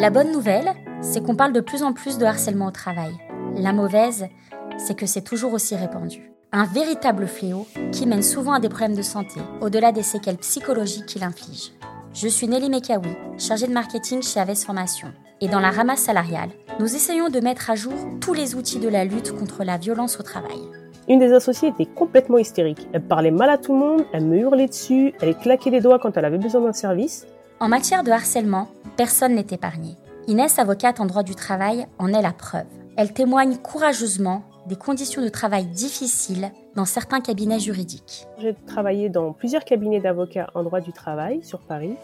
La bonne nouvelle, c'est qu'on parle de plus en plus de harcèlement au travail. La mauvaise, c'est que c'est toujours aussi répandu. Un véritable fléau qui mène souvent à des problèmes de santé, au-delà des séquelles psychologiques qu'il inflige. Je suis Nelly Mekawi, chargée de marketing chez Aves Formation. Et dans la ramasse salariale, nous essayons de mettre à jour tous les outils de la lutte contre la violence au travail. Une des associées était complètement hystérique. Elle parlait mal à tout le monde, elle me hurlait dessus, elle claquait des doigts quand elle avait besoin d'un service. En matière de harcèlement, personne n'est épargné. Inès, avocate en droit du travail, en est la preuve. Elle témoigne courageusement des conditions de travail difficiles dans certains cabinets juridiques. J'ai travaillé dans plusieurs cabinets d'avocats en droit du travail sur Paris.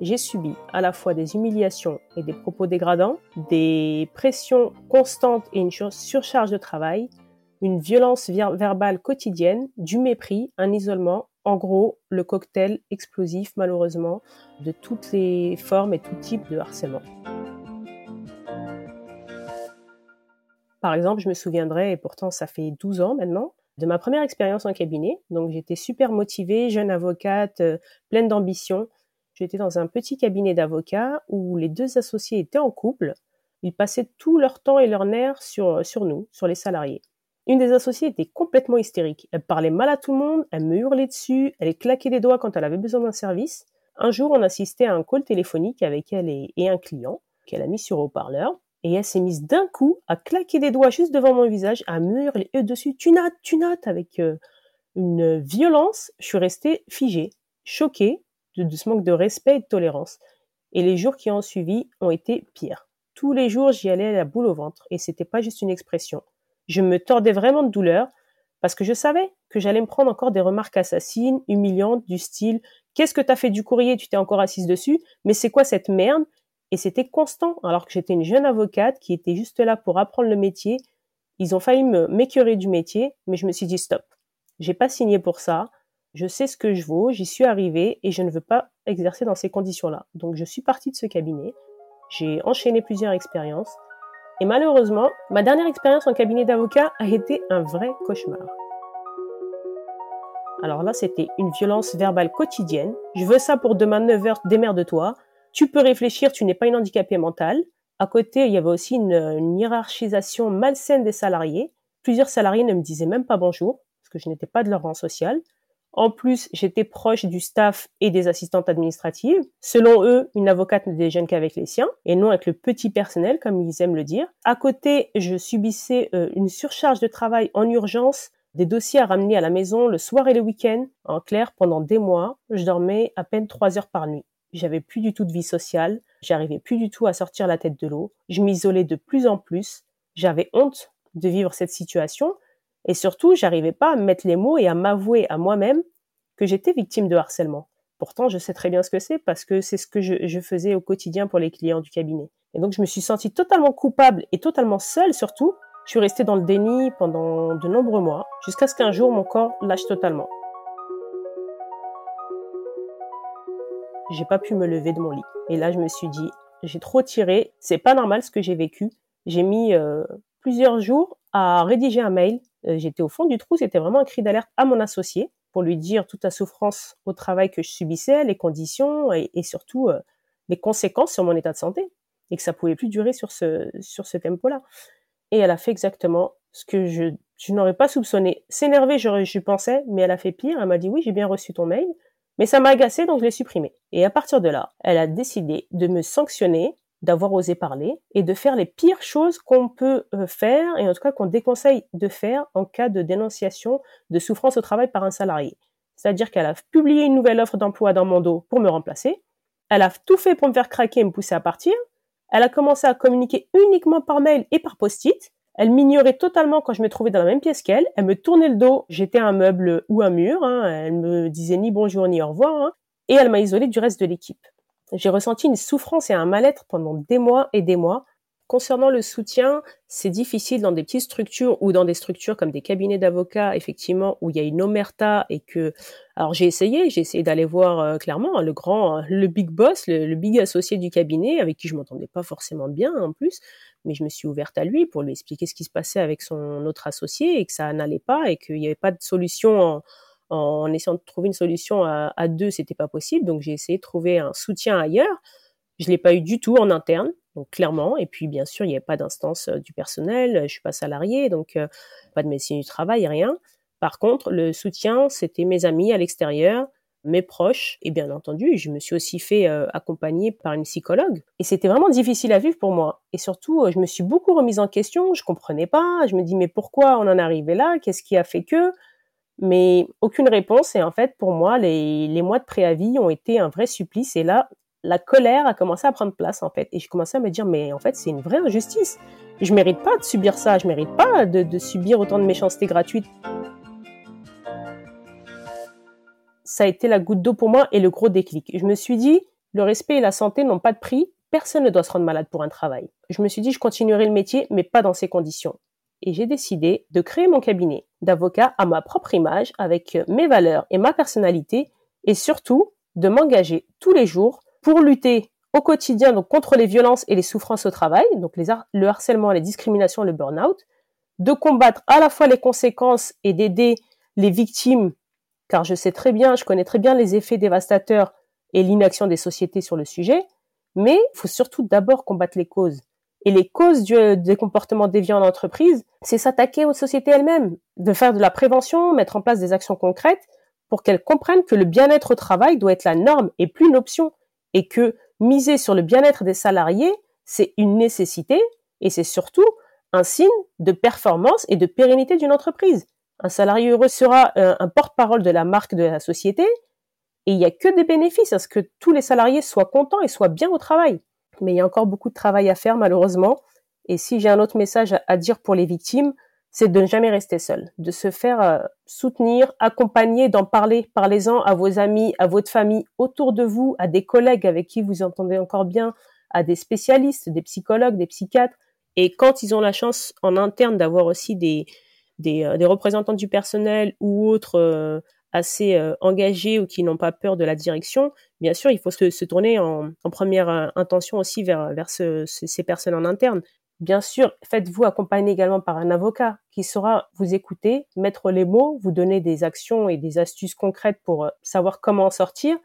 J'ai subi à la fois des humiliations et des propos dégradants, des pressions constantes et une surcharge de travail, une violence verbale quotidienne, du mépris, un isolement, en gros le cocktail explosif malheureusement de toutes les formes et tout type de harcèlement. Par exemple, je me souviendrai, et pourtant ça fait 12 ans maintenant, de ma première expérience en cabinet. Donc j'étais super motivée, jeune avocate, euh, pleine d'ambition. J'étais dans un petit cabinet d'avocats où les deux associés étaient en couple. Ils passaient tout leur temps et leur nerf sur, sur nous, sur les salariés. Une des associées était complètement hystérique. Elle parlait mal à tout le monde, elle me hurlait dessus, elle claquait des doigts quand elle avait besoin d'un service. Un jour, on assistait à un call téléphonique avec elle et, un client qu'elle a mis sur haut-parleur et elle s'est mise d'un coup à claquer des doigts juste devant mon visage, à me hurler dessus, tu notes, tu notes, avec euh, une violence. Je suis restée figée, choquée de, ce manque de respect et de tolérance. Et les jours qui ont suivi ont été pires. Tous les jours, j'y allais à la boule au ventre, et c'était pas juste une expression. Je me tordais vraiment de douleur, parce que je savais que j'allais me prendre encore des remarques assassines, humiliantes, du style Qu'est-ce que t'as fait du courrier? Tu t'es encore assise dessus Mais c'est quoi cette merde? Et c'était constant, alors que j'étais une jeune avocate qui était juste là pour apprendre le métier. Ils ont failli me m'écœurer du métier, mais je me suis dit stop. J'ai pas signé pour ça. Je sais ce que je vaux, j'y suis arrivée et je ne veux pas exercer dans ces conditions-là. Donc je suis partie de ce cabinet. J'ai enchaîné plusieurs expériences. Et malheureusement, ma dernière expérience en cabinet d'avocat a été un vrai cauchemar. Alors là, c'était une violence verbale quotidienne. Je veux ça pour demain 9h, démerde-toi tu peux réfléchir, tu n'es pas une handicapée mentale. À côté, il y avait aussi une, hiérarchisation malsaine des salariés. Plusieurs salariés ne me disaient même pas bonjour, parce que je n'étais pas de leur rang social. En plus, j'étais proche du staff et des assistantes administratives. Selon eux, une avocate ne déjeune qu'avec les siens et non avec le petit personnel, comme ils aiment le dire. À côté, je subissais euh, une surcharge de travail en urgence, des dossiers à ramener à la maison le soir et le week-end. En clair, pendant des mois, je dormais à peine trois heures par nuit. J'avais plus du tout de vie sociale, j'arrivais plus du tout à sortir la tête de l'eau, je m'isolais de plus en plus, j'avais honte de vivre cette situation et surtout, j'arrivais pas à mettre les mots et à m'avouer à moi-même que j'étais victime de harcèlement. Pourtant, je sais très bien ce que c'est parce que c'est ce que je, faisais au quotidien pour les clients du cabinet. Et donc, je me suis sentie totalement coupable et totalement seule surtout. Je suis restée dans le déni pendant de nombreux mois jusqu'à ce qu'un jour mon corps lâche totalement. j'ai pas pu me lever de mon lit. Et là, je me suis dit, j'ai trop tiré, c'est pas normal ce que j'ai vécu. J'ai mis euh, plusieurs jours à rédiger un mail. Euh, j'étais au fond du trou, c'était vraiment un cri d'alerte à mon associé pour lui dire toute la souffrance au travail que je subissais, les conditions et, surtout euh, les conséquences sur mon état de santé et que ça pouvait plus durer sur ce sur ce tempo-là. Et elle a fait exactement ce que je, n'aurais pas soupçonné. S'énerver, je, je pensais, mais elle a fait pire. Elle m'a dit oui, j'ai bien reçu ton mail. Mais ça m'a agacé, donc je l'ai supprimé. Et à partir de là, elle a décidé de me sanctionner, d'avoir osé parler et de faire les pires choses qu'on peut euh, faire et en tout cas qu'on déconseille de faire en cas de dénonciation de souffrance au travail par un salarié. C'est-à-dire qu'elle a publié une nouvelle offre d'emploi dans mon dos pour me remplacer. Elle a tout fait pour me faire craquer et me pousser à partir. Elle a commencé à communiquer uniquement par mail et par post-it. Elle m'ignorait totalement quand je me trouvais dans la même pièce qu'elle. Elle me tournait le dos, j'étais un meuble ou un mur. Hein. Elle me disait ni bonjour ni au revoir. Hein. Et elle m'a isolée du reste de l'équipe. J'ai ressenti une souffrance et un mal-être pendant des mois et des mois. Concernant le soutien, c'est difficile dans des petites structures ou dans des structures comme des cabinets d'avocats, effectivement, où il y a une omerta et que, alors j'ai essayé, j'ai essayé d'aller voir euh, clairement hein, le grand, le big boss, le, big associé du cabinet, avec qui je m'entendais pas forcément bien en plus, mais je me suis ouverte à lui pour lui expliquer ce qui se passait avec son autre associé et que ça n'allait pas et qu'il n'y avait pas de solution essayant de trouver une solution à, à deux, c'était pas possible. Donc j'ai essayé de trouver un soutien ailleurs. Je l'ai pas eu du tout en interne. Donc clairement, et puis bien sûr, il n'y avait pas d'instance du personnel, je suis pas salarié, donc pas de médecine du travail, rien. Par contre, le soutien, c'était mes amis à l'extérieur, mes proches, et bien entendu, je me suis aussi fait accompagner par une psychologue. Et c'était vraiment difficile à vivre pour moi. Et surtout, je me suis beaucoup remise en question, je comprenais pas, je me dis mais pourquoi on en est arrivé là? Qu'est-ce qui a fait que? Mais aucune réponse. Et en fait, pour moi, les, les mois de préavis ont été un vrai supplice. Et là, la colère a commencé à prendre place, en fait. Et je commençais à me dire, mais en fait, c'est une vraie injustice. Je mérite pas de subir ça. Je mérite pas de, de subir autant de méchanceté gratuite. Ça a été la goutte d'eau pour moi et le gros déclic. Je me suis dit, le respect et la santé n'ont pas de prix. Personne ne doit se rendre malade pour un travail. Je me suis dit, je continuerai le métier, mais pas dans ces conditions et j'ai décidé de créer mon cabinet d'avocat à ma propre image avec mes valeurs et ma personnalité et surtout de m'engager tous les jours pour lutter au quotidien contre les violences et les souffrances au travail, donc le harcèlement, les discriminations, le burn-out, de combattre à la fois les conséquences et d'aider les victimes, car je sais très bien, je connais très bien les effets dévastateurs et l'inaction des sociétés sur le sujet, mais il faut surtout d'abord combattre les causes. Et les causes des comportements déviants en entreprise, c'est s'attaquer aux sociétés elles-mêmes, de faire de la prévention, mettre en place des actions concrètes pour qu'elles comprennent que le bien-être au travail doit être la norme et plus une option, et que miser sur le bien-être des salariés, c'est une nécessité et c'est surtout un signe de performance et de pérennité d'une entreprise. Un salarié heureux sera euh, un porte-parole de la marque de la société et il n'y a que des bénéfices à ce que tous les salariés soient contents et soient bien au travail mais il y a encore beaucoup de travail à faire malheureusement. Et si j'ai un autre message à, dire pour les victimes, c'est de ne jamais rester seul, de se faire euh, soutenir, accompagner, d'en parler. Parlez-en à vos amis, à votre famille, autour de vous, à des collègues avec qui vous entendez encore bien, à des spécialistes, des psychologues, des psychiatres. Et quand ils ont la chance en interne d'avoir aussi des, des, euh, représentants du personnel ou autres euh, assez euh, engagés ou qui n'ont pas peur de la direction, bien sûr, il faut se, tourner en, première euh, intention aussi vers, ces personnes en interne. Bien sûr, faites-vous accompagner également par un avocat qui saura vous écouter, mettre les mots, vous donner des actions et des astuces concrètes pour euh, savoir comment en sortir,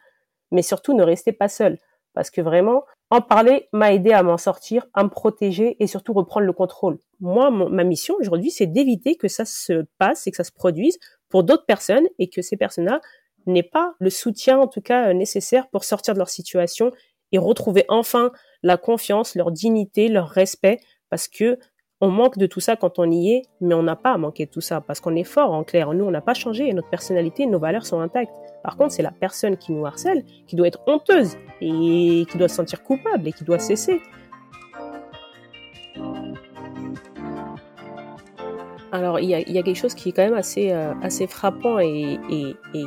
mais surtout ne restez pas seul. Parce que vraiment, en parler m'a aidé à m'en sortir, à me protéger et surtout reprendre le contrôle. Moi, ma mission aujourd'hui, c'est d'éviter que ça se passe et que ça se produise pour d'autres personnes et que ces personnes-là n'aient pas le soutien, en tout cas, euh, nécessaire pour sortir de leur situation et retrouver enfin la confiance, leur dignité, leur respect, parce que on manque de tout ça quand on y est, mais on n'a pas à manquer de tout ça, parce qu'on est fort en clair. Nous, on n'a pas changé et notre personnalité, nos valeurs sont intactes. Par contre, c'est la personne qui nous harcèle qui doit être honteuse et qui doit se sentir coupable et qui doit cesser. Alors, il y a, quelque chose qui est quand même assez, euh, frappant et,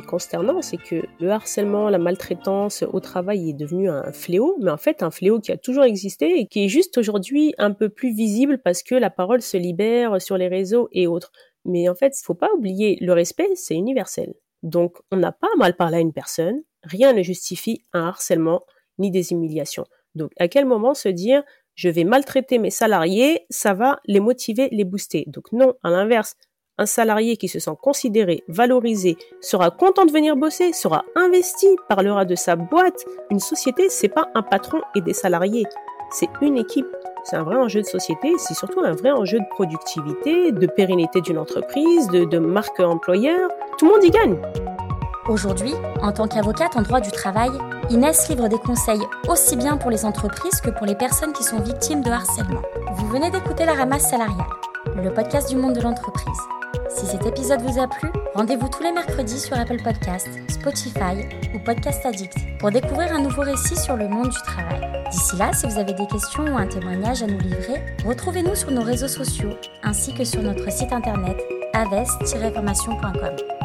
consternant, c'est que le harcèlement, la maltraitance au travail est devenu un fléau, mais en fait un fléau qui a toujours existé et qui est juste aujourd'hui un peu plus visible parce que la parole se libère sur les réseaux et autres. Mais en fait, il faut pas oublier, le respect, c'est universel. Donc, on n'a pas mal parlé à une personne, rien ne justifie un harcèlement ni des humiliations. Donc, à quel moment se dire, je vais maltraiter mes salariés, ça va les motiver, les booster. Donc non, à l'inverse, un salarié qui se sent considéré, valorisé, sera content de venir bosser, sera investi, parlera de sa boîte. Une société, c'est pas un patron et des salariés, c'est une équipe. C'est un vrai enjeu de société, c'est surtout un vrai enjeu de productivité, de pérennité d'une entreprise, de, de marque employeur. Tout le monde y gagne. Aujourd'hui, en tant qu'avocate en droit du travail, Inès livre des conseils aussi bien pour les entreprises que pour les personnes qui sont victimes de harcèlement. Vous venez d'écouter La Ramasse salariale, le podcast du monde de l'entreprise. Si cet épisode vous a plu, rendez-vous tous les mercredis sur Apple Podcasts, Spotify ou Podcast Addict pour découvrir un nouveau récit sur le monde du travail. D'ici là, si vous avez des questions ou un témoignage à nous livrer, retrouvez-nous sur nos réseaux sociaux ainsi que sur notre site internet aves-formation.com.